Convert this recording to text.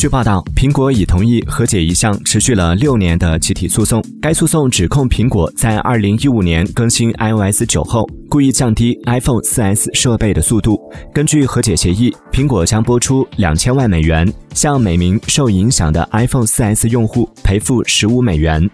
据报道，苹果已同意和解一项持续了六年的集体诉讼。该诉讼指控苹果在二零一五年更新 iOS 九后，故意降低 iPhone 4S 设备的速度。根据和解协议，苹果将拨出两千万美元，向每名受影响的 iPhone 4S 用户赔付十五美元。